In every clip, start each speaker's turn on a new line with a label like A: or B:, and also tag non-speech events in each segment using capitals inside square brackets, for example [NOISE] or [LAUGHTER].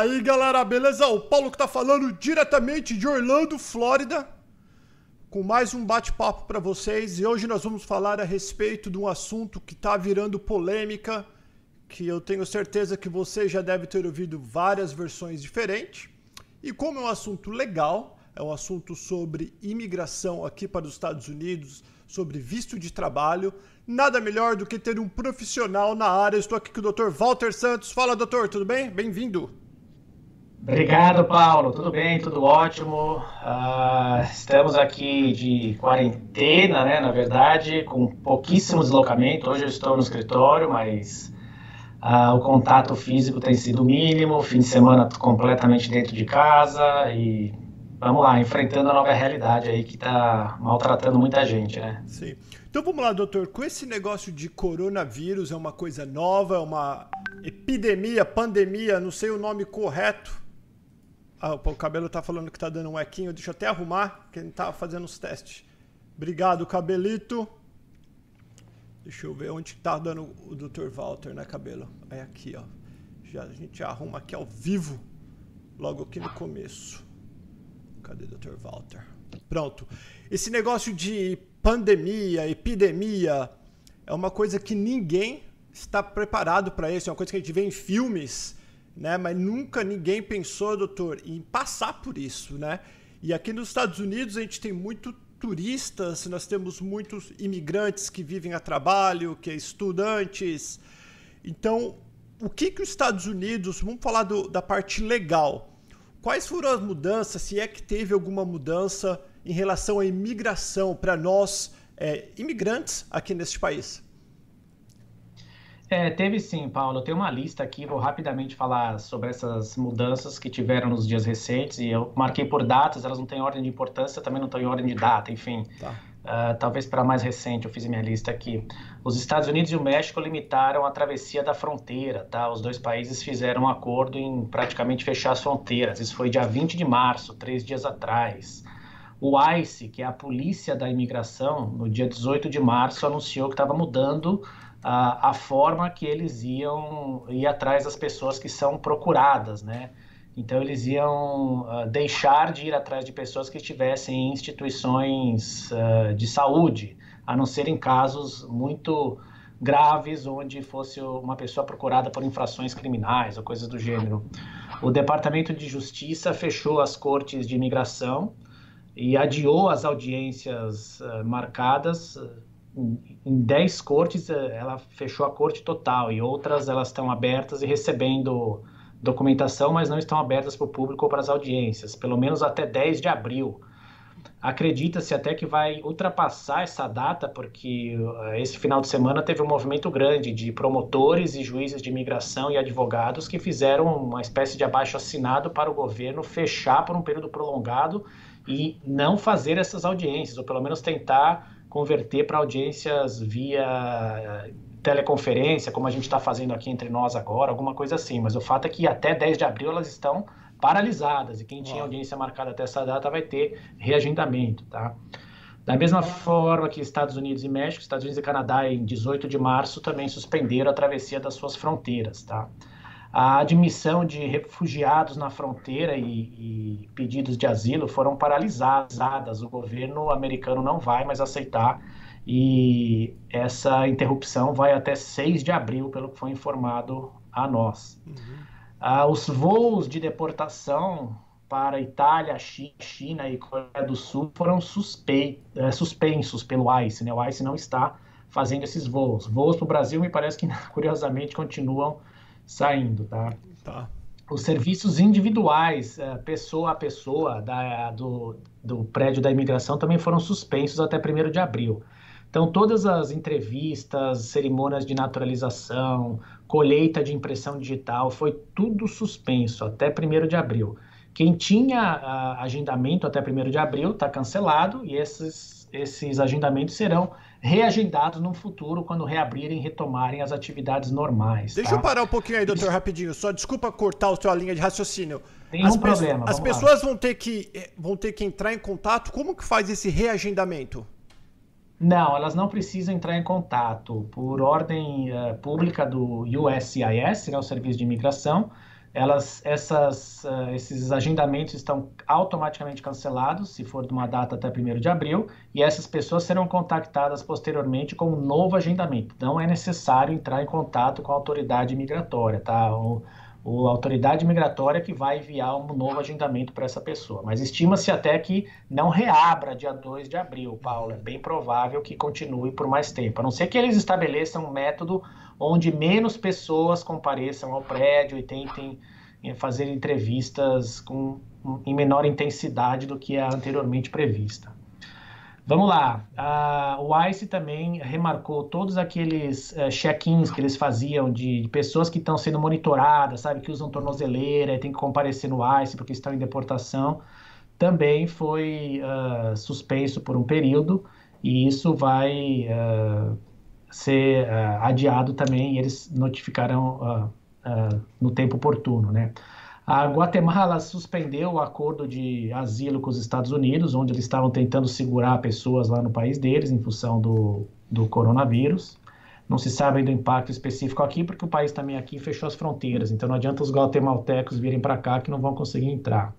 A: Fala aí, galera, beleza? O Paulo que tá falando diretamente de Orlando, Flórida, com mais um bate-papo para vocês. E hoje nós vamos falar a respeito de um assunto que tá virando polêmica, que eu tenho certeza que você já deve ter ouvido várias versões diferentes. E como é um assunto legal, é um assunto sobre imigração aqui para os Estados Unidos, sobre visto de trabalho, nada melhor do que ter um profissional na área. Estou aqui com o Dr. Walter Santos. Fala, doutor, tudo bem? Bem-vindo.
B: Obrigado, Paulo. Tudo bem, tudo ótimo. Uh, estamos aqui de quarentena, né? Na verdade, com pouquíssimo deslocamento. Hoje eu estou no escritório, mas uh, o contato físico tem sido mínimo. Fim de semana completamente dentro de casa e vamos lá, enfrentando a nova realidade aí que está maltratando muita gente, né?
A: Sim. Então vamos lá, doutor. Com esse negócio de coronavírus, é uma coisa nova, é uma epidemia, pandemia, não sei o nome correto. Ah, o cabelo tá falando que tá dando um equinho, deixa eu até arrumar, que ele tá fazendo os testes. Obrigado, cabelito. Deixa eu ver onde tá dando o Dr. Walter, né, cabelo? É aqui, ó. Já, a gente arruma aqui ao vivo, logo aqui no começo. Cadê o Dr. Walter? Pronto. Esse negócio de pandemia, epidemia, é uma coisa que ninguém está preparado para isso. É uma coisa que a gente vê em filmes, né? Mas nunca ninguém pensou, doutor, em passar por isso, né? E aqui nos Estados Unidos a gente tem muito turistas, nós temos muitos imigrantes que vivem a trabalho, que é estudantes. Então, o que que os Estados Unidos, vamos falar do, da parte legal. Quais foram as mudanças, se é que teve alguma mudança em relação à imigração para nós, é, imigrantes, aqui neste país?
B: É, teve sim, Paulo. Eu tenho uma lista aqui, vou rapidamente falar sobre essas mudanças que tiveram nos dias recentes. E eu marquei por datas, elas não têm ordem de importância, também não estão em ordem de data, enfim. Tá. Uh, talvez para mais recente, eu fiz minha lista aqui. Os Estados Unidos e o México limitaram a travessia da fronteira, tá? Os dois países fizeram um acordo em praticamente fechar as fronteiras. Isso foi dia 20 de março, três dias atrás. O ICE, que é a polícia da imigração, no dia 18 de março anunciou que estava mudando a, a forma que eles iam ir atrás das pessoas que são procuradas, né? Então eles iam uh, deixar de ir atrás de pessoas que estivessem em instituições uh, de saúde, a não ser em casos muito graves, onde fosse uma pessoa procurada por infrações criminais ou coisas do gênero. O Departamento de Justiça fechou as cortes de imigração e adiou as audiências uh, marcadas. Em 10 cortes, uh, ela fechou a corte total e outras elas estão abertas e recebendo documentação, mas não estão abertas para o público ou para as audiências, pelo menos até 10 de abril. Acredita-se até que vai ultrapassar essa data, porque uh, esse final de semana teve um movimento grande de promotores e juízes de imigração e advogados que fizeram uma espécie de abaixo assinado para o governo fechar por um período prolongado e não fazer essas audiências, ou pelo menos tentar converter para audiências via teleconferência, como a gente está fazendo aqui entre nós agora, alguma coisa assim. Mas o fato é que até 10 de abril elas estão paralisadas e quem tinha audiência marcada até essa data vai ter reagendamento, tá? Da mesma forma que Estados Unidos e México, Estados Unidos e Canadá em 18 de março também suspenderam a travessia das suas fronteiras, tá? A admissão de refugiados na fronteira e, e, pedidos de asilo foram paralisadas. O governo americano não vai mais aceitar e essa interrupção vai até 6 de abril, pelo que foi informado a nós. Uhum. Ah, os voos de deportação para Itália, China e Coreia do Sul foram é, suspensos pelo ICE. Né? O ICE não está fazendo esses voos. Voos para o Brasil, me parece que, [LAUGHS] curiosamente, continuam saindo, tá? Tá. Os serviços individuais, é, pessoa a pessoa, da, do, do prédio da imigração também foram suspensos até 1 de abril. Então, todas as entrevistas, cerimônias de naturalização, colheita de impressão digital, foi tudo suspenso até 1 de abril. Quem tinha uh, agendamento até 1 de abril está cancelado e esses, esses agendamentos serão reagendados no futuro quando reabrirem e retomarem as atividades normais.
A: Deixa tá? eu parar um pouquinho aí, doutor, rapidinho. Só desculpa cortar a sua linha de raciocínio.
B: Nenhum as problema.
A: As pessoas vão ter, que, eh, vão ter que entrar em contato. Como que faz esse reagendamento?
B: Não, elas não precisam entrar em contato. Por ordem uh, pública do USCIS, né, o Serviço de Imigração, elas, essas, uh, esses agendamentos estão automaticamente cancelados, se for de uma data até 1 de abril, e essas pessoas serão contactadas posteriormente com um novo agendamento. Não é necessário entrar em contato com a autoridade migratória, tá? O a autoridade migratória que vai enviar um novo agendamento para essa pessoa. Mas estima-se até que não reabra dia 2 de abril, Paulo. É bem provável que continue por mais tempo, a não ser que eles estabeleçam um método onde menos pessoas compareçam ao prédio e tentem eh, fazer entrevistas com, em menor intensidade do que a anteriormente prevista. Vamos lá. Uh, o ICE também remarcou todos aqueles uh, check-ins que eles faziam de, de pessoas que estão sendo monitoradas, sabe, que usam tornozeleira e tem que comparecer no ICE porque estão em deportação. Também foi uh, suspenso por um período e isso vai ser uh, adiado também eles notificarão uh, uh, no tempo oportuno, né? A Guatemala suspendeu o acordo de asilo com os Estados Unidos, onde eles estavam tentando segurar pessoas lá no país deles em função do, do coronavírus. Não se sabe ainda o impacto específico aqui, porque o país também aqui fechou as fronteiras, então não adianta os guatemaltecos virem para cá que não vão conseguir entrar.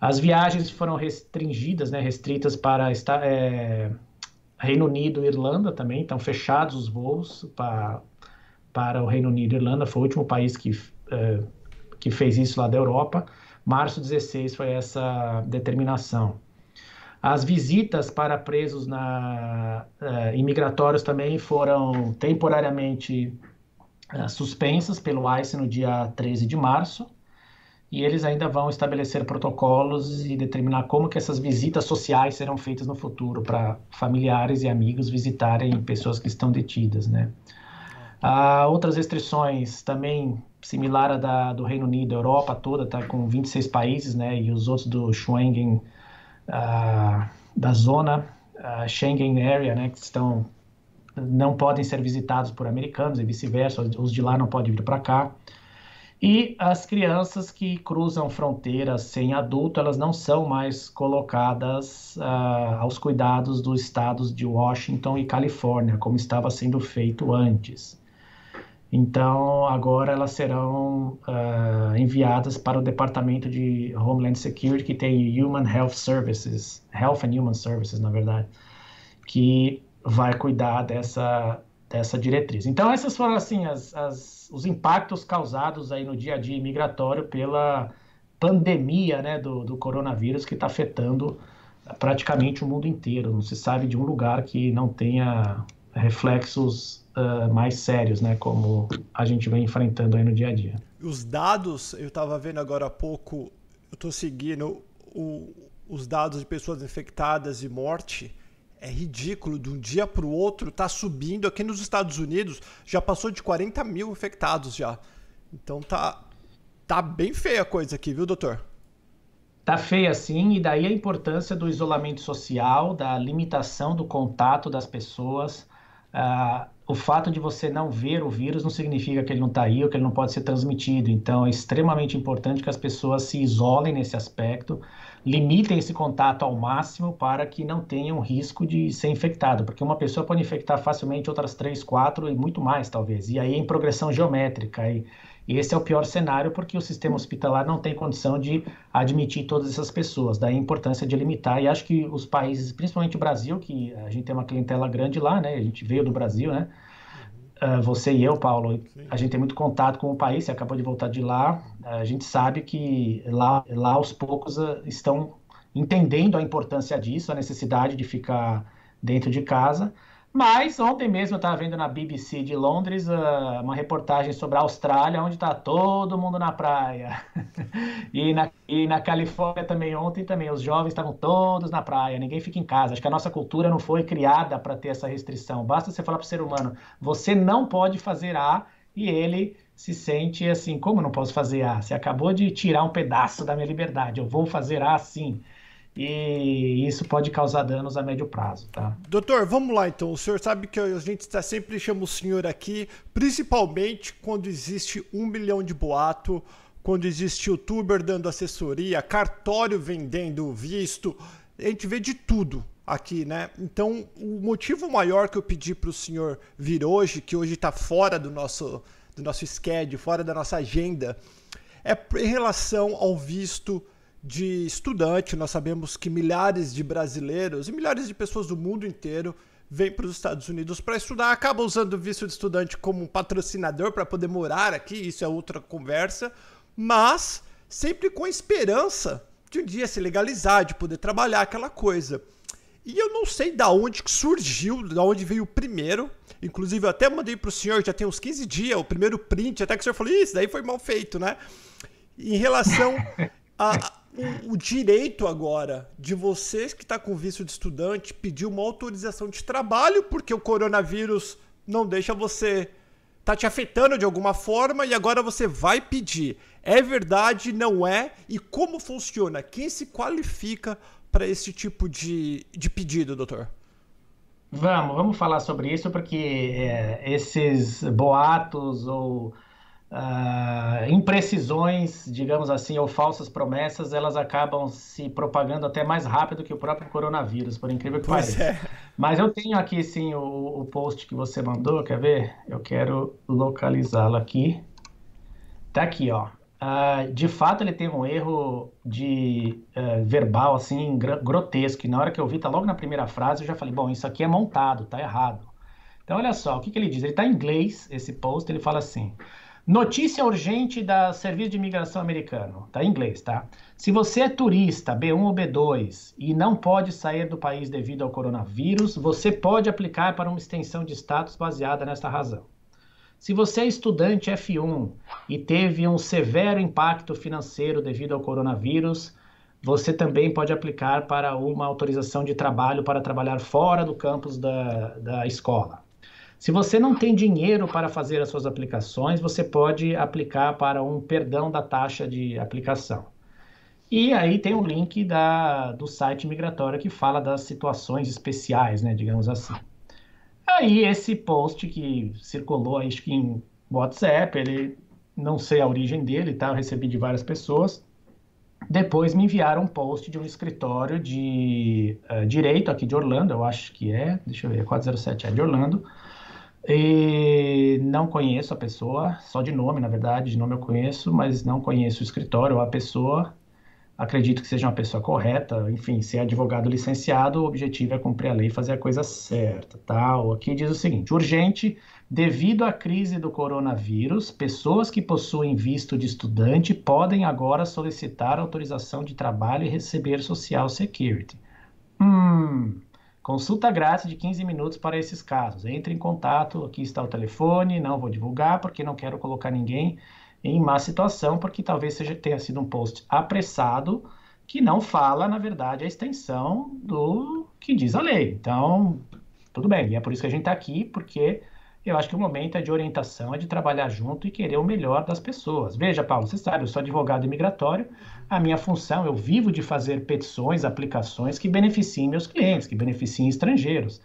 B: As viagens foram restringidas, né, restritas para é, Reino Unido e Irlanda também estão fechados os voos para, para o Reino Unido e Irlanda. Foi o último país que, é, que fez isso lá da Europa. Março 16 foi essa determinação. As visitas para presos na, uh, imigratórios também foram temporariamente uh, suspensas pelo ICE no dia 13 de março e eles ainda vão estabelecer protocolos e determinar como que essas visitas sociais serão feitas no futuro para familiares e amigos visitarem pessoas que estão detidas, né? Há outras restrições também similar à da, do Reino Unido, a Europa toda está com 26 países, né? E os outros do Schengen, uh, da zona Schengen Area, né? Que estão não podem ser visitados por americanos e vice-versa, os de lá não podem vir para cá. E as crianças que cruzam fronteiras sem adulto, elas não são mais colocadas uh, aos cuidados dos estados de Washington e Califórnia, como estava sendo feito antes. Então, agora elas serão uh, enviadas para o Departamento de Homeland Security, que tem Human Health Services, Health and Human Services, na verdade, que vai cuidar dessa, dessa diretriz. Então, essas foram, assim, as, as, os impactos causados aí no dia a dia migratório pela pandemia né, do, do coronavírus que está afetando praticamente o mundo inteiro. Não se sabe de um lugar que não tenha reflexos uh, mais sérios, né, como a gente vem enfrentando aí no dia a dia.
A: Os dados, eu estava vendo agora há pouco, eu estou seguindo o, os dados de pessoas infectadas e morte é ridículo. De um dia para o outro tá subindo. Aqui nos Estados Unidos já passou de 40 mil infectados já. Então tá, tá bem feia a coisa aqui, viu, doutor?
B: Tá feia sim, e daí a importância do isolamento social, da limitação do contato das pessoas. Uh, o fato de você não ver o vírus não significa que ele não está aí ou que ele não pode ser transmitido. Então, é extremamente importante que as pessoas se isolem nesse aspecto limitem esse contato ao máximo para que não tenham risco de ser infectado, porque uma pessoa pode infectar facilmente outras três, quatro e muito mais, talvez. E aí em progressão geométrica. E, e esse é o pior cenário porque o sistema hospitalar não tem condição de admitir todas essas pessoas. Daí a importância de limitar. E acho que os países, principalmente o Brasil, que a gente tem uma clientela grande lá, né? A gente veio do Brasil, né? Uh, você e eu, Paulo, Sim. a gente tem muito contato com o país, você acabou de voltar de lá, a gente sabe que lá, lá aos poucos uh, estão entendendo a importância disso, a necessidade de ficar dentro de casa, mas ontem mesmo eu estava vendo na BBC de Londres uh, uma reportagem sobre a Austrália, onde está todo mundo na praia. [LAUGHS] e, na, e na Califórnia também, ontem também, os jovens estavam todos na praia, ninguém fica em casa. Acho que a nossa cultura não foi criada para ter essa restrição. Basta você falar para o ser humano, você não pode fazer A, e ele se sente assim, como não posso fazer A? Você acabou de tirar um pedaço da minha liberdade, eu vou fazer A sim e isso pode causar danos a médio prazo, tá?
A: Doutor, vamos lá então. O senhor sabe que a gente está sempre chama o senhor aqui, principalmente quando existe um milhão de boato, quando existe youtuber dando assessoria, cartório vendendo visto, a gente vê de tudo aqui, né? Então, o motivo maior que eu pedi para o senhor vir hoje, que hoje está fora do nosso, do nosso schedule, fora da nossa agenda, é em relação ao visto de estudante. Nós sabemos que milhares de brasileiros e milhares de pessoas do mundo inteiro vêm para os Estados Unidos para estudar, acabam usando o visto de estudante como um patrocinador para poder morar aqui, isso é outra conversa, mas sempre com a esperança de um dia se legalizar, de poder trabalhar aquela coisa. E eu não sei da onde que surgiu, da onde veio o primeiro. Inclusive, eu até mandei para o senhor, já tem uns 15 dias, o primeiro print, até que o senhor falou, isso daí foi mal feito, né? Em relação [LAUGHS] a, o, o, direito agora de vocês que está com visto de estudante pedir uma autorização de trabalho, porque o coronavírus não deixa você tá te afetando de alguma forma e agora você vai pedir. É verdade, não é? E como funciona? Quem se qualifica para esse tipo de, de pedido, doutor?
B: Vamos, vamos falar sobre isso, porque é, esses boatos ou uh, imprecisões, digamos assim, ou falsas promessas, elas acabam se propagando até mais rápido que o próprio coronavírus, por incrível que pareça. É. Mas eu tenho aqui sim o, o post que você mandou, quer ver? Eu quero localizá-lo aqui. Tá aqui, ó. Uh, de fato, ele tem um erro de uh, verbal, assim, grotesco. E na hora que eu vi, tá logo na primeira frase, eu já falei, bom, isso aqui é montado, tá errado. Então, olha só, o que, que ele diz? Ele tá em inglês, esse post, ele fala assim... Notícia urgente da Serviço de Imigração Americano, tá em inglês, tá? Se você é turista B1 ou B2 e não pode sair do país devido ao coronavírus, você pode aplicar para uma extensão de status baseada nesta razão. Se você é estudante F1 e teve um severo impacto financeiro devido ao coronavírus, você também pode aplicar para uma autorização de trabalho para trabalhar fora do campus da, da escola. Se você não tem dinheiro para fazer as suas aplicações, você pode aplicar para um perdão da taxa de aplicação. E aí tem um link da, do site migratório que fala das situações especiais, né, digamos assim. Aí esse post que circulou, acho que em WhatsApp, ele não sei a origem dele, tá? Eu recebi de várias pessoas. Depois me enviaram um post de um escritório de uh, direito aqui de Orlando, eu acho que é, deixa eu ver, 407 é de Orlando. E não conheço a pessoa, só de nome, na verdade, de nome eu conheço, mas não conheço o escritório ou a pessoa acredito que seja uma pessoa correta, enfim, ser advogado licenciado, o objetivo é cumprir a lei e fazer a coisa certa, tá? Aqui diz o seguinte: urgente, devido à crise do coronavírus, pessoas que possuem visto de estudante podem agora solicitar autorização de trabalho e receber Social Security. Hum. Consulta grátis de 15 minutos para esses casos. Entre em contato, aqui está o telefone, não vou divulgar porque não quero colocar ninguém em má situação, porque talvez seja, tenha sido um post apressado que não fala, na verdade, a extensão do que diz a lei. Então, tudo bem, e é por isso que a gente está aqui, porque eu acho que o momento é de orientação, é de trabalhar junto e querer o melhor das pessoas. Veja, Paulo, você sabe, eu sou advogado imigratório, a minha função, eu vivo de fazer petições, aplicações que beneficiem meus clientes, que beneficiem estrangeiros.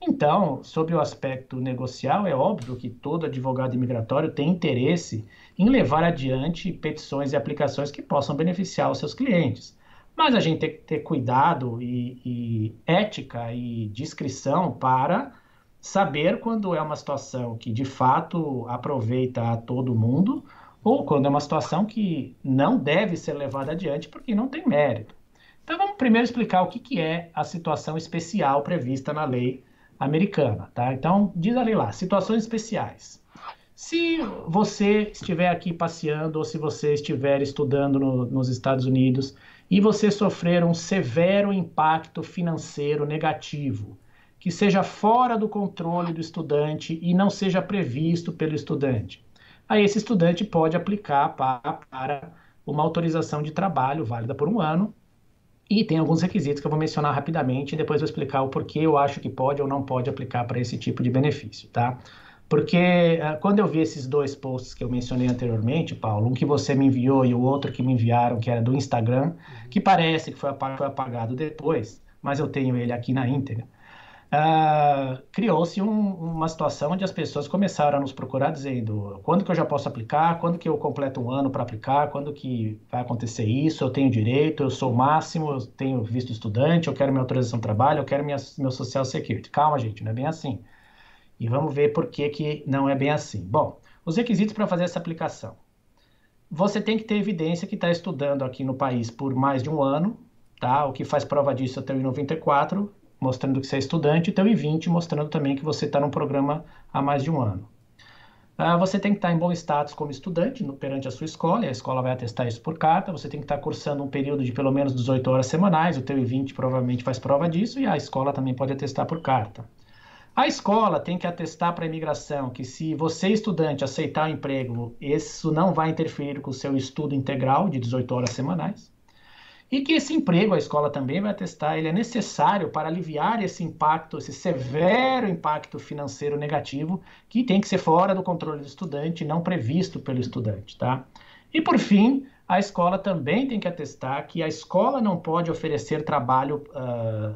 B: Então, sob o aspecto negocial, é óbvio que todo advogado imigratório tem interesse em levar adiante petições e aplicações que possam beneficiar os seus clientes. Mas a gente tem que ter cuidado e, e ética e discrição para saber quando é uma situação que de fato aproveita a todo mundo ou quando é uma situação que não deve ser levada adiante porque não tem mérito. Então vamos primeiro explicar o que, que é a situação especial prevista na lei americana, tá? Então, diz ali lá, situações especiais. Se você estiver aqui passeando ou se você estiver estudando no, nos Estados Unidos e você sofrer um severo impacto financeiro negativo, que seja fora do controle do estudante e não seja previsto pelo estudante, aí esse estudante pode aplicar para, uma autorização de trabalho válida por um ano e tem alguns requisitos que eu vou mencionar rapidamente e depois vou explicar o porquê eu acho que pode ou não pode aplicar para esse tipo de benefício, tá? Porque uh, quando eu vi esses dois posts que eu mencionei anteriormente, Paulo, um que você me enviou e o outro que me enviaram, que era do Instagram, que parece que foi apagado depois, mas eu tenho ele aqui na íntegra uh, criou-se um, uma situação onde as pessoas começaram a nos procurar dizendo quando que eu já posso aplicar, quando que eu completo um ano para aplicar, quando que vai acontecer isso, eu tenho direito, eu sou o máximo, eu tenho visto estudante, eu quero minha autorização de trabalho, eu quero minha, meu social security. Calma, gente, não é bem assim. E vamos ver por que, que não é bem assim. Bom, os requisitos para fazer essa aplicação. você tem que ter evidência que está estudando aqui no país por mais de um ano, tá? O que faz prova disso é o teu I-94, mostrando que você é estudante, e teu I-20, mostrando também que você está num programa há mais de um ano. Uh, você tem que estar tá em bom status como estudante no, perante a sua escola, e a escola vai atestar isso por carta. Você tem que estar tá cursando um período de pelo menos 18 horas semanais, o teu I-20 provavelmente faz prova disso, e a escola também pode atestar por carta. A escola tem que atestar para a imigração que se você, estudante, aceitar o emprego, isso não vai interferir com o seu estudo integral de 18 horas semanais. E que esse emprego, a escola também vai atestar, ele é necessário para aliviar esse impacto, esse severo impacto financeiro negativo, que tem que ser fora do controle do estudante, não previsto pelo estudante, tá? E por fim, a escola também tem que atestar que a escola não pode oferecer trabalho uh,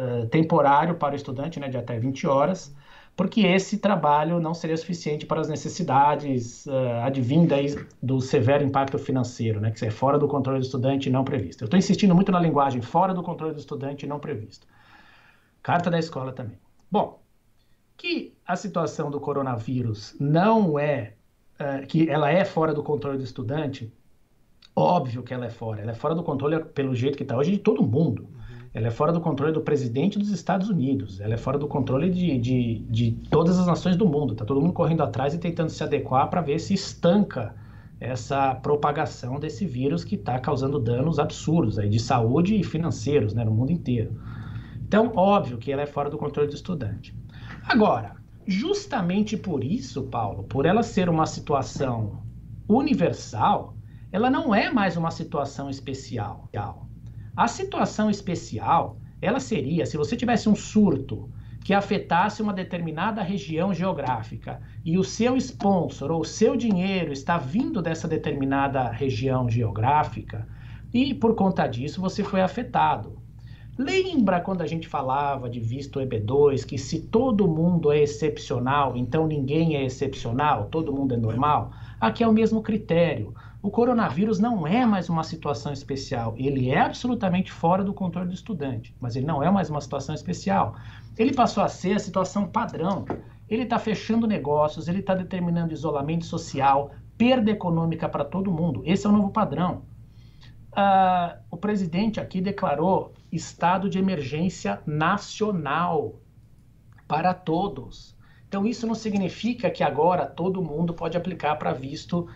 B: uh, temporário para o estudante, né, de até 20 horas, porque esse trabalho não seria suficiente para as necessidades uh, advindas do severo impacto financeiro, né, que é fora do controle do estudante não previsto. Eu estou insistindo muito na linguagem fora do controle do estudante não previsto. Carta da escola também. Bom, que a situação do coronavírus não é, uh, que ela é fora do controle do estudante, óbvio que ela é fora. Ela é fora do controle, pelo jeito que está hoje, de todo mundo. Ela é fora do controle do presidente dos Estados Unidos. Ela é fora do controle de, de, de todas as nações do mundo. Está todo mundo correndo atrás e tentando se adequar para ver se estanca essa propagação desse vírus que está causando danos absurdos aí de saúde e financeiros né, no mundo inteiro. Então, óbvio que ela é fora do controle do estudante. Agora, justamente por isso, Paulo, por ela ser uma situação universal, ela não é mais uma situação especial. A situação especial, ela seria se você tivesse um surto que afetasse uma determinada região geográfica e o seu sponsor ou o seu dinheiro está vindo dessa determinada região geográfica e por conta disso você foi afetado. Lembra quando a gente falava de visto EB2 que se todo mundo é excepcional, então ninguém é excepcional, todo mundo é normal? Aqui é o mesmo critério. O coronavírus não é mais uma situação especial, ele é absolutamente fora do controle do estudante, mas ele não é mais uma situação especial. Ele passou a ser a situação padrão. Ele está fechando negócios, ele está determinando isolamento social, perda econômica para todo mundo. Esse é o novo padrão. Uh, o presidente aqui declarou estado de emergência nacional para todos. Então, isso não significa que agora todo mundo pode aplicar para visto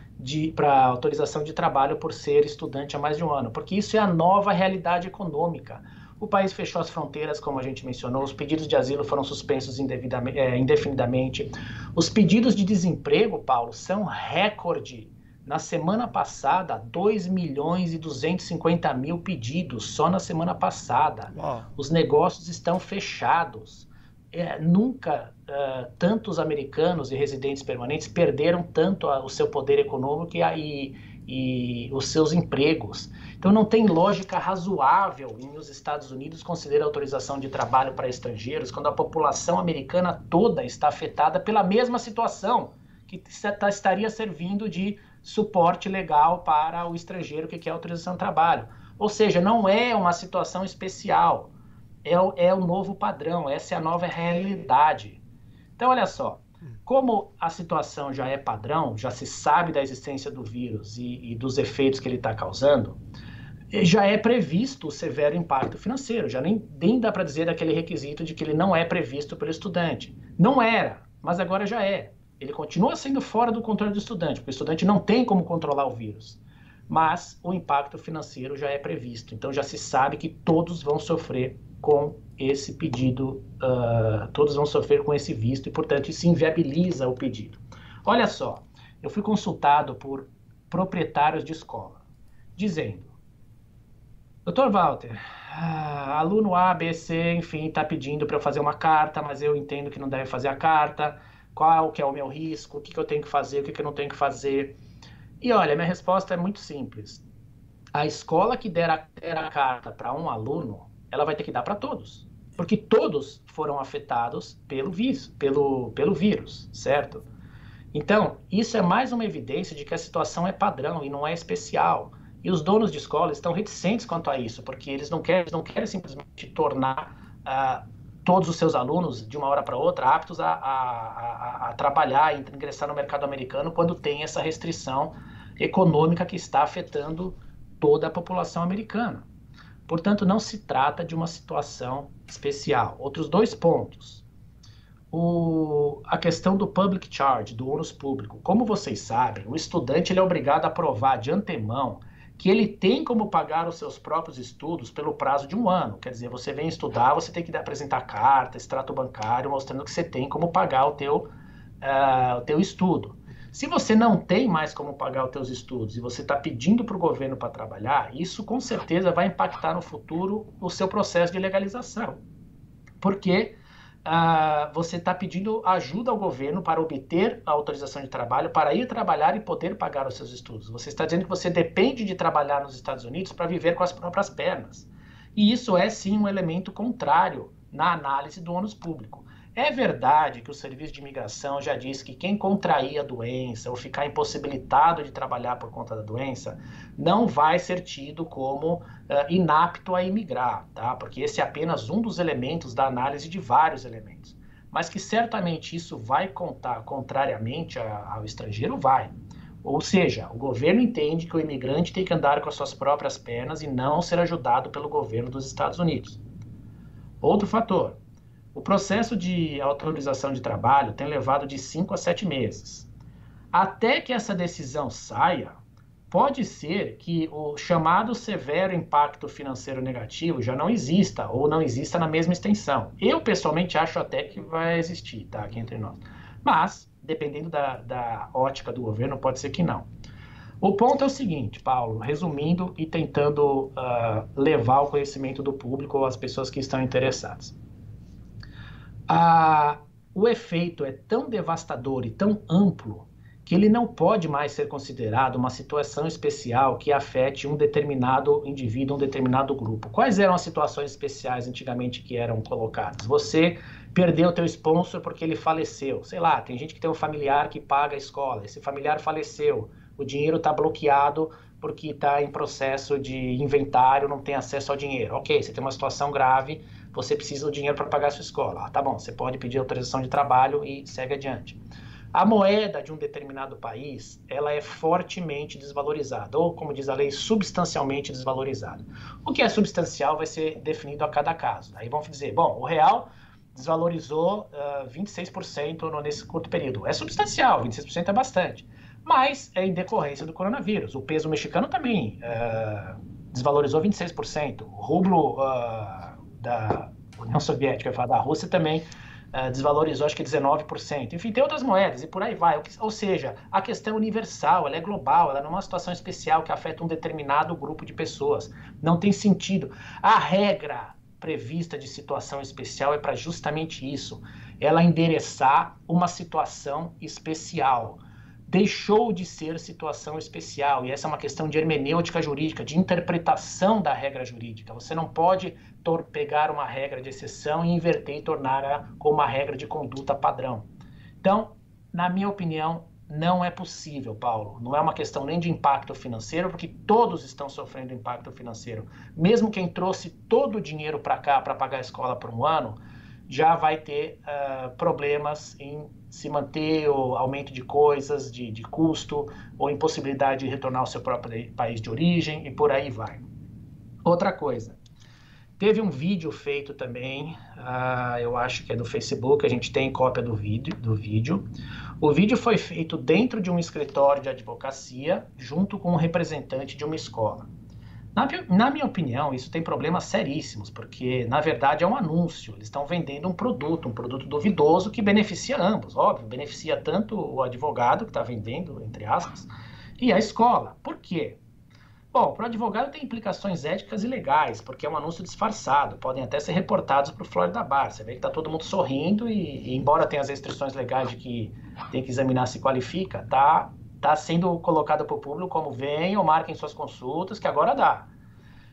B: para autorização de trabalho por ser estudante há mais de um ano, porque isso é a nova realidade econômica. O país fechou as fronteiras, como a gente mencionou, os pedidos de asilo foram suspensos é, indefinidamente. Os pedidos de desemprego, Paulo, são recorde. Na semana passada, 2 milhões e 250 mil pedidos, só na semana passada. Uau. Os negócios estão fechados é, nunca uh, tantos americanos e residentes permanentes perderam tanto a, o seu poder econômico e, a, e, e, os seus empregos. Então não tem lógica razoável em os Estados Unidos considerar autorização de trabalho para estrangeiros quando a população americana toda está afetada pela mesma situação que tá, estaria servindo de suporte legal para o estrangeiro que quer autorização de trabalho. Ou seja, não é uma situação especial é o, é o novo padrão, essa é a nova realidade. Então, olha só, como a situação já é padrão, já se sabe da existência do vírus e, e dos efeitos que ele está causando, já é previsto o severo impacto financeiro, já nem, nem dá para dizer daquele requisito de que ele não é previsto pelo estudante. Não era, mas agora já é. Ele continua sendo fora do controle do estudante, porque o estudante não tem como controlar o vírus. Mas o impacto financeiro já é previsto, então já se sabe que todos vão sofrer com esse pedido, uh, todos vão sofrer com esse visto e, portanto, isso inviabiliza o pedido. Olha só, eu fui consultado por proprietários de escola, dizendo: Doutor Walter, ah, aluno A, B, C, enfim, está pedindo para eu fazer uma carta, mas eu entendo que não deve fazer a carta. Qual que é o meu risco? O que, que eu tenho que fazer? O que, que eu não tenho que fazer? E olha, minha resposta é muito simples. A escola que der a, der a carta para um aluno ela vai ter que dar para todos. Porque todos foram afetados pelo vírus, pelo, pelo vírus, certo? Então, isso é mais uma evidência de que a situação é padrão e não é especial. E os donos de escola estão reticentes quanto a isso, porque eles não querem, não querem simplesmente tornar uh, todos os seus alunos, de uma hora para outra, aptos a, a, a, a trabalhar e ingressar no mercado americano quando tem essa restrição econômica que está afetando toda a população americana. Portanto, não se trata de uma situação especial. Outros dois pontos. O, a questão do public charge, do ônus público. Como vocês sabem, o estudante ele é obrigado a provar de antemão que ele tem como pagar os seus próprios estudos pelo prazo de um ano. Quer dizer, você vem estudar, você tem que apresentar carta, extrato bancário, mostrando que você tem como pagar o teu, uh, o teu estudo. Se você não tem mais como pagar os teus estudos e você está pedindo para o governo para trabalhar, isso com certeza vai impactar no futuro o seu processo de legalização. Porque uh, você está pedindo ajuda ao governo para obter a autorização de trabalho, para ir trabalhar e poder pagar os seus estudos. Você está dizendo que você depende de trabalhar nos Estados Unidos para viver com as próprias pernas. E isso é sim um elemento contrário na análise do ônus público. É verdade que o Serviço de Imigração já disse que quem contrair a doença ou ficar impossibilitado de trabalhar por conta da doença não vai ser tido como uh, inapto a imigrar, tá? Porque esse é apenas um dos elementos da análise de vários elementos. Mas que certamente isso vai contar contrariamente a, ao estrangeiro, vai. Ou seja, o governo entende que o imigrante tem que andar com as suas próprias pernas e não ser ajudado pelo governo dos Estados Unidos. Outro fator, o processo de autorização de trabalho tem levado de 5 a 7 meses. Até que essa decisão saia, pode ser que o chamado severo impacto financeiro negativo já não exista ou não exista na mesma extensão. Eu pessoalmente acho até que vai existir, tá? Aqui entre nós. Mas, dependendo da, da ótica do governo, pode ser que não. O ponto é o seguinte, Paulo, resumindo e tentando uh, levar o conhecimento do público às pessoas que estão interessadas a, o efeito é tão devastador e tão amplo que ele não pode mais ser considerado uma situação especial que afete um determinado indivíduo, um determinado grupo. Quais eram as situações especiais antigamente que eram colocadas? Você perdeu teu sponsor porque ele faleceu. Sei lá, tem gente que tem um familiar que paga a escola. Esse familiar faleceu. O dinheiro está bloqueado porque está em processo de inventário, não tem acesso ao dinheiro. Ok, você tem uma situação grave, você precisa do dinheiro para pagar a sua escola. Ah, tá bom, você pode pedir autorização de trabalho e segue adiante. A moeda de um determinado país, ela é fortemente desvalorizada, ou como diz a lei, substancialmente desvalorizada. O que é substancial vai ser definido a cada caso. Aí vamos dizer, bom, o real desvalorizou uh, 26% no, nesse curto período. É substancial, 26% é bastante. Mas é em decorrência do coronavírus. O peso mexicano também uh, desvalorizou 26%. O rublo uh, da União Soviética, falar da Rússia também uh, desvalorizou acho que 19%. Enfim, tem outras moedas e por aí vai. Ou seja, a questão é universal, ela é global, ela não é uma situação especial que afeta um determinado grupo de pessoas. Não tem sentido. A regra prevista de situação especial é para justamente isso, ela endereçar uma situação especial deixou de ser situação especial. E essa é uma questão de hermenêutica jurídica, de interpretação da regra jurídica. Você não pode pegar uma regra de exceção e inverter e torná-la como uma regra de conduta padrão. Então, na minha opinião, não é possível, Paulo. Não é uma questão nem de impacto financeiro, porque todos estão sofrendo impacto financeiro. Mesmo quem trouxe todo o dinheiro para cá para pagar a escola por um ano, já vai ter uh, problemas em se manter, o aumento de coisas, de, de custo, ou impossibilidade de retornar ao seu próprio país de origem, e por aí vai. Outra coisa, teve um vídeo feito também, uh, eu acho que é do Facebook, a gente tem cópia do vídeo, do vídeo. O vídeo foi feito dentro de um escritório de advocacia, junto com um representante de uma escola. Na, na, minha opinião, isso tem problemas seríssimos, porque na verdade é um anúncio. Eles estão vendendo um produto, um produto duvidoso que beneficia ambos. Óbvio, beneficia tanto o advogado que está vendendo, entre aspas, e a escola. Por quê? Bom, para o advogado tem implicações éticas e legais, porque é um anúncio disfarçado, podem até ser reportados para o Florida Bar. Você vê que está todo mundo sorrindo e, e, embora tenha as restrições legais de que tem que examinar se qualifica, tá está sendo colocado para o público como venham, marquem suas consultas, que agora dá.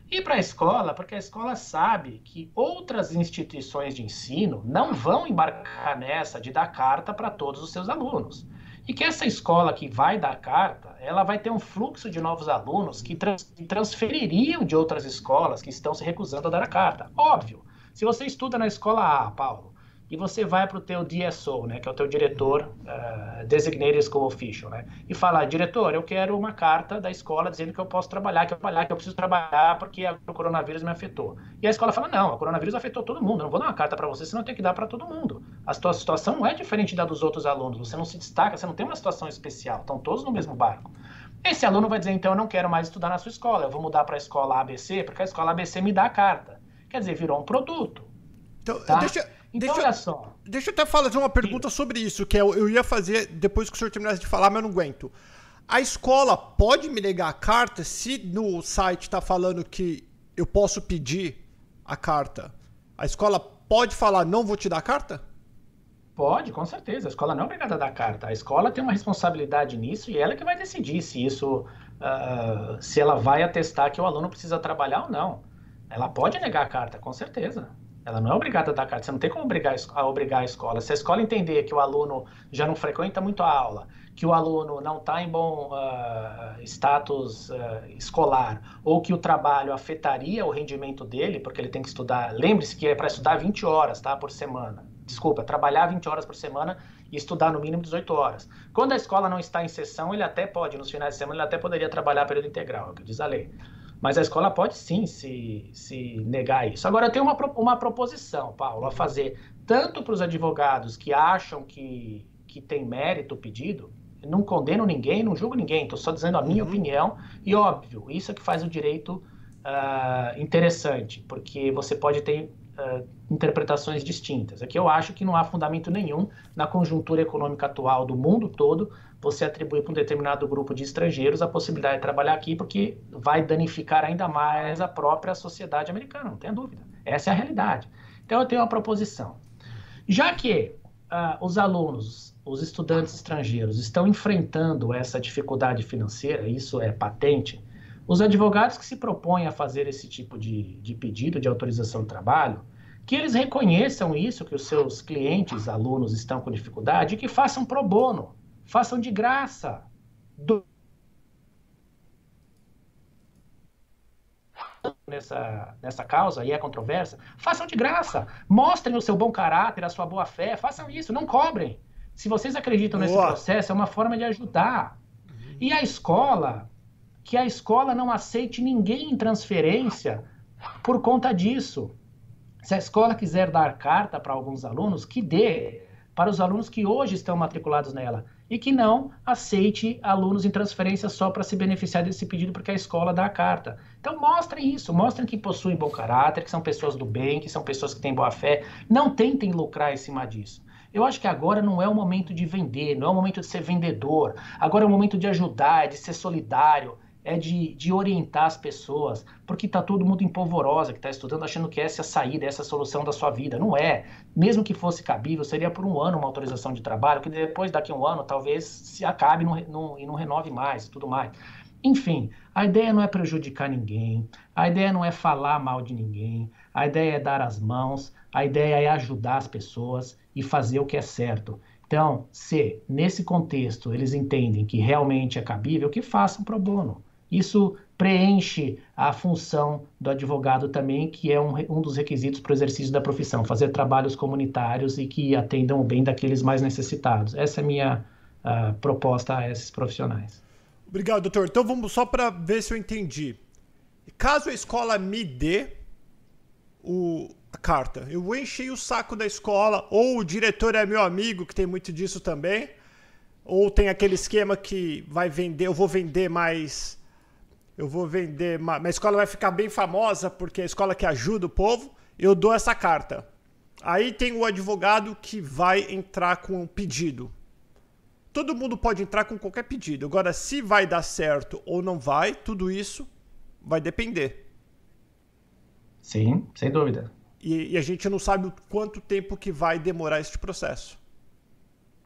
B: E para a escola, porque a escola sabe que outras instituições de ensino não vão embarcar nessa de dar carta para todos os seus alunos. E que essa escola que vai dar carta, ela vai ter um fluxo de novos alunos que, trans transfeririam de outras escolas que estão se recusando a dar a carta. Óbvio, se você estuda na escola A, Paulo, e você vai para o teu DSO, né, que é o teu diretor uh, Designated School Official, né, e fala, diretor, eu quero uma carta da escola dizendo que eu posso trabalhar, que eu, trabalhar, que eu preciso trabalhar porque o coronavírus me afetou. E a escola fala, não, o coronavírus afetou todo mundo, eu não vou dar uma carta para você, senão tem que dar para todo mundo. A tua situação não é diferente da dos outros alunos, você não se destaca, você não tem uma situação especial, estão todos no mesmo barco. Esse aluno vai dizer, então, eu não quero mais estudar na sua escola, eu vou mudar para a escola ABC, porque a escola ABC me dá a carta. Quer dizer, virou um produto.
A: Então, tá? deixa, então, deixa, olha só. Deixa eu até fazer uma pergunta sobre isso, que eu, eu ia fazer depois que o senhor terminasse de falar, mas eu não aguento. A escola pode me negar a carta se no site está falando que eu posso pedir a carta? A escola pode falar, não vou te dar a carta?
B: Pode, com certeza. A escola não é obrigada a dar carta. A escola tem uma responsabilidade nisso e ela é que vai decidir se isso, uh, se ela vai atestar que o aluno precisa trabalhar ou não. Ela pode negar a carta, com certeza. Ela não é obrigada a dar carta. Você não tem como obrigar a, obrigar a escola. Se a escola entender que o aluno já não frequenta muito a aula, que o aluno não está em bom uh, status uh, escolar, ou que o trabalho afetaria o rendimento dele, porque ele tem que estudar. Lembre-se que é para estudar 20 horas tá, por semana. Desculpa, trabalhar 20 horas por semana e estudar no mínimo 18 horas. Quando a escola não está em sessão, ele até pode, nos finais de semana, ele até poderia trabalhar período integral, é o que diz a lei. Mas a escola pode sim se, se negar isso. Agora, eu tenho uma, uma proposição, Paulo, a fazer tanto para os advogados que acham que, que tem mérito o pedido, não condeno ninguém, não julgo ninguém, estou só dizendo a minha uhum. opinião, e óbvio, isso é que faz o direito uh, interessante, porque você pode ter uh, interpretações distintas. Aqui eu acho que não há fundamento nenhum na conjuntura econômica atual do mundo todo você atribuir para um determinado grupo de estrangeiros a possibilidade de trabalhar aqui, porque vai danificar ainda mais a própria sociedade americana, não tenha dúvida. Essa é a realidade. Então eu tenho uma proposição. Já que uh, os alunos, os estudantes estrangeiros estão enfrentando essa dificuldade financeira, isso é patente, os advogados que se propõem a fazer esse tipo de, de pedido de autorização de trabalho, que eles reconheçam isso, que os seus clientes, alunos estão com dificuldade, e que façam pro bono façam de graça. Do... Nessa, nessa causa e é controversa, façam de graça. Mostrem o seu bom caráter, a sua boa fé, façam isso, não cobrem. Se vocês acreditam nesse processo, é uma forma de ajudar. E a escola, que a escola não aceite ninguém em transferência por conta disso. Se a escola quiser dar carta para alguns alunos, que dê para os alunos que hoje estão matriculados nela e que não aceite alunos em transferência só para se beneficiar desse pedido porque a escola dá a carta. Então mostrem isso, mostrem que possuem bom caráter, que são pessoas do bem, que são pessoas que têm boa fé. Não tentem lucrar em cima disso. Eu acho que agora não é o momento de vender, não é o momento de ser vendedor. Agora é o momento de ajudar, de ser solidário, é de, de orientar as pessoas, porque está todo mundo em polvorosa, que está estudando achando que essa é a saída, essa é a solução da sua vida. Não é. Mesmo que fosse cabível, seria por um ano uma autorização de trabalho, que depois, daqui a um ano, talvez se acabe não, não, e não renove mais, tudo mais. Enfim, a ideia não é prejudicar ninguém, a ideia não é falar mal de ninguém, a ideia é dar as mãos, a ideia é ajudar as pessoas e fazer o que é certo. Então, se nesse contexto eles entendem que realmente é cabível, que façam pro bono. Isso preenche a função do advogado também, que é um, um dos requisitos para o exercício da profissão, fazer trabalhos comunitários e que atendam o bem daqueles mais necessitados. Essa é a minha uh, proposta a esses profissionais.
A: Obrigado, doutor. Então vamos só para ver se eu entendi. Caso a escola me dê o, a carta, eu enchei o saco da escola, ou o diretor é meu amigo, que tem muito disso também, ou tem aquele esquema que vai vender, eu vou vender mais eu vou vender, uma, minha escola vai ficar bem famosa porque é a escola que ajuda o povo, eu dou essa carta. Aí tem o advogado que vai entrar com um pedido. Todo mundo pode entrar com qualquer pedido. Agora, se vai dar certo ou não vai, tudo isso vai depender.
B: Sim, sem dúvida.
A: E, e a gente não sabe quanto tempo que vai demorar este processo.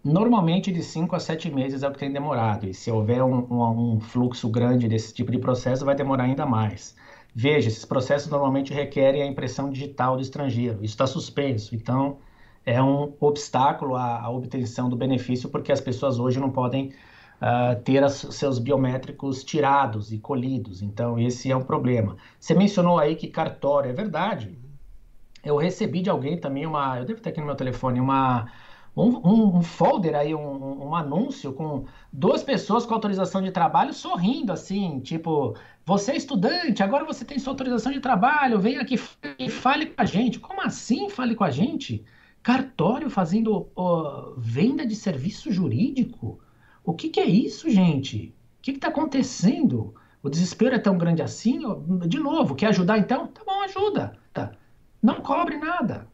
B: Normalmente de 5 a 7 meses é o que tem demorado, e se houver um, um, um, fluxo grande desse tipo de processo, vai demorar ainda mais. Veja, esses processos normalmente requerem a impressão digital do estrangeiro, isso está suspenso, então é um obstáculo à, à, obtenção do benefício, porque as pessoas hoje não podem uh, ter as, seus biométricos tirados e colhidos, então esse é um problema. Você mencionou aí que cartório, é verdade, eu recebi de alguém também uma. Eu devo ter aqui no meu telefone uma. Um, um, folder aí, um, um, anúncio com duas pessoas com autorização de trabalho sorrindo assim, tipo, você é estudante, agora você tem sua autorização de trabalho, vem aqui e fale com a gente. Como assim fale com a gente? Cartório fazendo venda de serviço jurídico? O que, que é isso, gente? O que está acontecendo? O desespero é tão grande assim? De novo, quer ajudar então? Tá bom, ajuda. Tá. Não cobre nada.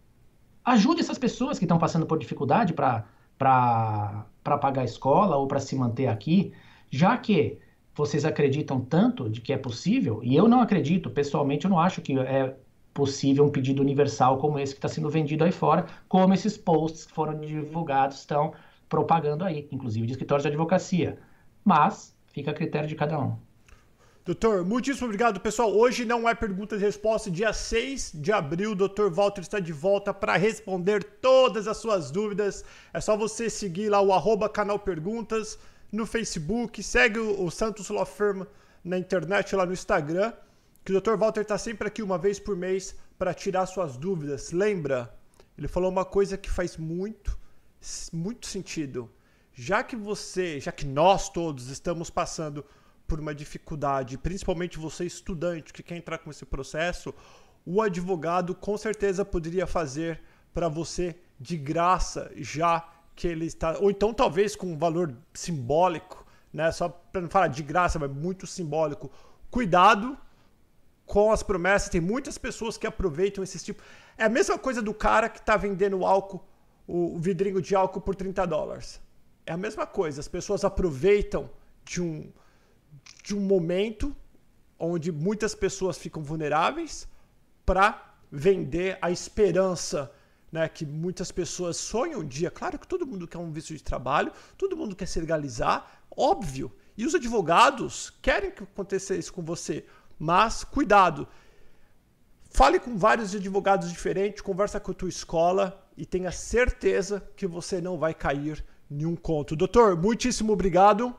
B: Ajude essas pessoas que estão passando por dificuldade para pagar a escola ou para se manter aqui, já que vocês acreditam tanto de que é possível, e eu não acredito, pessoalmente, eu não acho que é possível um pedido universal como esse que está sendo vendido aí fora, como esses posts que foram divulgados estão propagando aí, inclusive de escritórios de advocacia. Mas fica a critério de cada um.
A: Doutor, muitíssimo obrigado, pessoal. Hoje não é pergunta e resposta. Dia 6 de abril, o doutor Walter está de volta para responder todas as suas dúvidas. É só você seguir lá o arroba canal Perguntas no Facebook, segue o Santos Law Firm na internet, lá no Instagram, que o doutor Walter está sempre aqui uma vez por mês para tirar suas dúvidas. Lembra? Ele falou uma coisa que faz muito, muito sentido. Já que você, já que nós todos estamos passando por uma dificuldade, principalmente você estudante que quer entrar com esse processo, o advogado com certeza poderia fazer para você de graça, já que ele está, ou então talvez com um valor simbólico, né? Só para não falar de graça, mas muito simbólico. Cuidado com as promessas. Tem muitas pessoas que aproveitam esse tipo. É a mesma coisa do cara que está vendendo álcool, o vidrinho de álcool por 30 dólares. É a mesma coisa. As pessoas aproveitam de um de um momento onde muitas pessoas ficam vulneráveis para vender a esperança né, que muitas pessoas sonham um dia. Claro que todo mundo quer um visto de trabalho, todo mundo quer se legalizar, óbvio. E os advogados querem que aconteça isso com você, mas cuidado. Fale com vários advogados diferentes, conversa com a tua escola e tenha certeza que você não vai cair em um conto. Doutor, muitíssimo obrigado.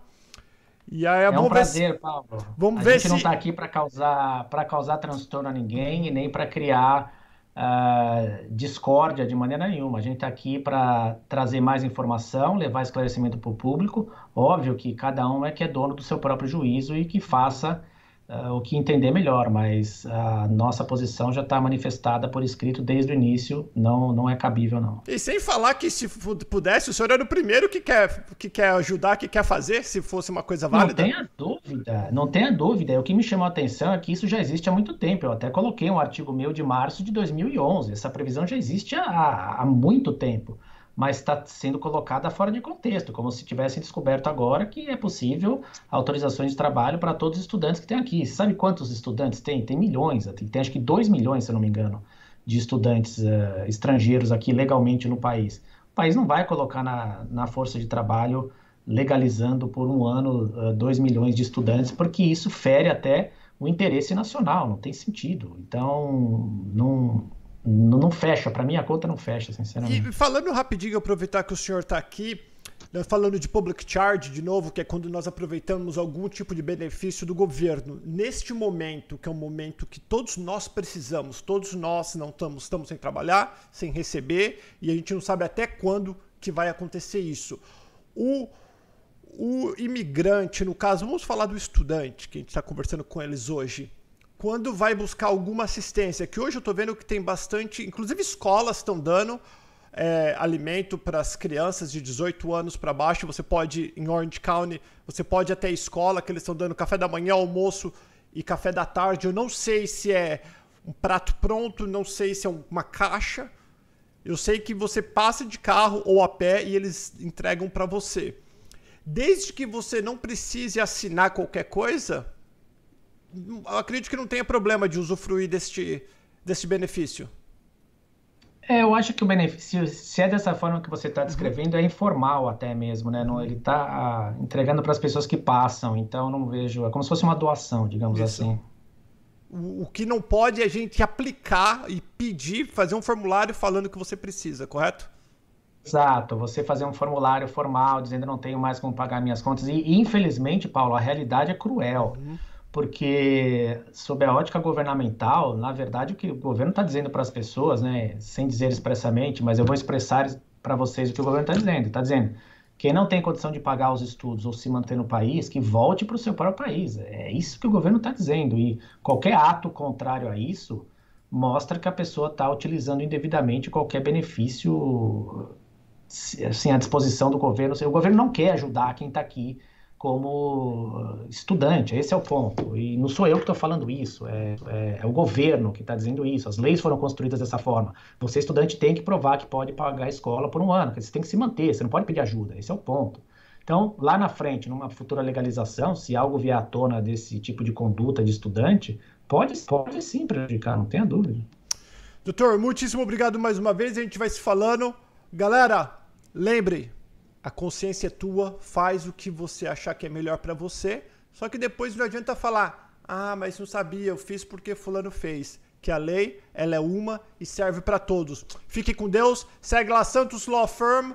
B: E aí, é um prazer, se... Paulo. Vamos a ver gente se... não está aqui para causar, para causar transtorno a ninguém e nem para criar uh, discórdia de maneira nenhuma. A gente está aqui para trazer mais informação, levar esclarecimento para o público. Óbvio que cada um é que é dono do seu próprio juízo e que faça uh, o que entender melhor, mas a nossa posição já está manifestada por escrito desde o início, não, não é cabível, não.
A: E sem falar que se pudesse, o senhor era o primeiro que quer, que quer ajudar, que quer fazer, se fosse uma coisa válida.
B: Não tenha dúvida, não tenha dúvida. O que me chamou a atenção é que isso já existe há muito tempo. Eu até coloquei um artigo meu de março de 2011. Essa previsão já existe há, há muito tempo mas está sendo colocada fora de contexto, como se tivessem descoberto agora que é possível autorizações de trabalho para todos os estudantes que tem aqui. Sabe quantos estudantes tem? Tem milhões, tem, tem acho que 2 milhões, se não me engano, de estudantes uh, estrangeiros aqui legalmente no país. O país não vai colocar na, na força de trabalho legalizando por um ano 2 uh, milhões de estudantes, porque isso fere até o interesse nacional, não tem sentido. Então, não, não, não fecha, para mim a conta não fecha, sinceramente.
A: E falando rapidinho, aproveitar que o senhor está aqui, né, falando de public charge de novo, que é quando nós aproveitamos algum tipo de benefício do governo. Neste momento, que é um momento que todos nós precisamos, todos nós não estamos, estamos sem trabalhar, sem receber, e a gente não sabe até quando que vai acontecer isso. O, o imigrante, no caso, vamos falar do estudante, que a gente está conversando com eles hoje quando vai buscar alguma assistência, que hoje eu estou vendo que tem bastante, inclusive escolas estão dando é, alimento para as crianças de 18 anos para baixo. Você pode, em Orange County, você pode até a escola, que eles estão dando café da manhã, almoço e café da tarde. Eu não sei se é um prato pronto, não sei se é uma caixa. Eu sei que você passa de carro ou a pé e eles entregam para você. Desde que você não precise assinar qualquer coisa, acredito que não tenha problema de usufruir deste, deste benefício.
B: É, eu acho que o benefício, se é dessa forma que você está descrevendo, é informal até mesmo, né? Não, ele está entregando para as pessoas que passam, então não vejo. É como se fosse uma doação, digamos Isso. assim.
A: O, o que não pode é a gente aplicar e pedir, fazer um formulário falando que você precisa, correto?
B: Exato, você fazer um formulário formal dizendo não tenho mais como pagar minhas contas. E, infelizmente, Paulo, a realidade é cruel. Uhum porque, sob a ótica governamental, na verdade, o que o governo está dizendo para as pessoas, né, sem dizer expressamente, mas eu vou expressar para vocês o que o governo está dizendo. Está dizendo quem não tem condição de pagar os estudos ou se manter no país, que volte para o seu próprio país. É isso que o governo está dizendo. E qualquer ato contrário a isso mostra que a pessoa está utilizando indevidamente qualquer benefício assim, à disposição do governo. O governo não quer ajudar quem está aqui como estudante, esse é o ponto. E não sou eu que estou falando isso, é, é, é, o governo que está dizendo isso. As leis foram construídas dessa forma. Você, estudante, tem que provar que pode pagar a escola por um ano, você tem que se manter, você não pode pedir ajuda, esse é o ponto. Então, lá na frente, numa futura legalização, se algo vier à tona desse tipo de conduta de estudante, pode, pode sim prejudicar, não tenha dúvida.
A: Doutor, muitíssimo obrigado mais uma vez, a gente vai se falando. Galera, lembre, a consciência é tua, faz o que você achar que é melhor para você. Só que depois não adianta falar: "Ah, mas não sabia, eu fiz porque fulano fez". Que a lei, ela é uma e serve para todos. Fique com Deus. Segue lá Santos Law Firm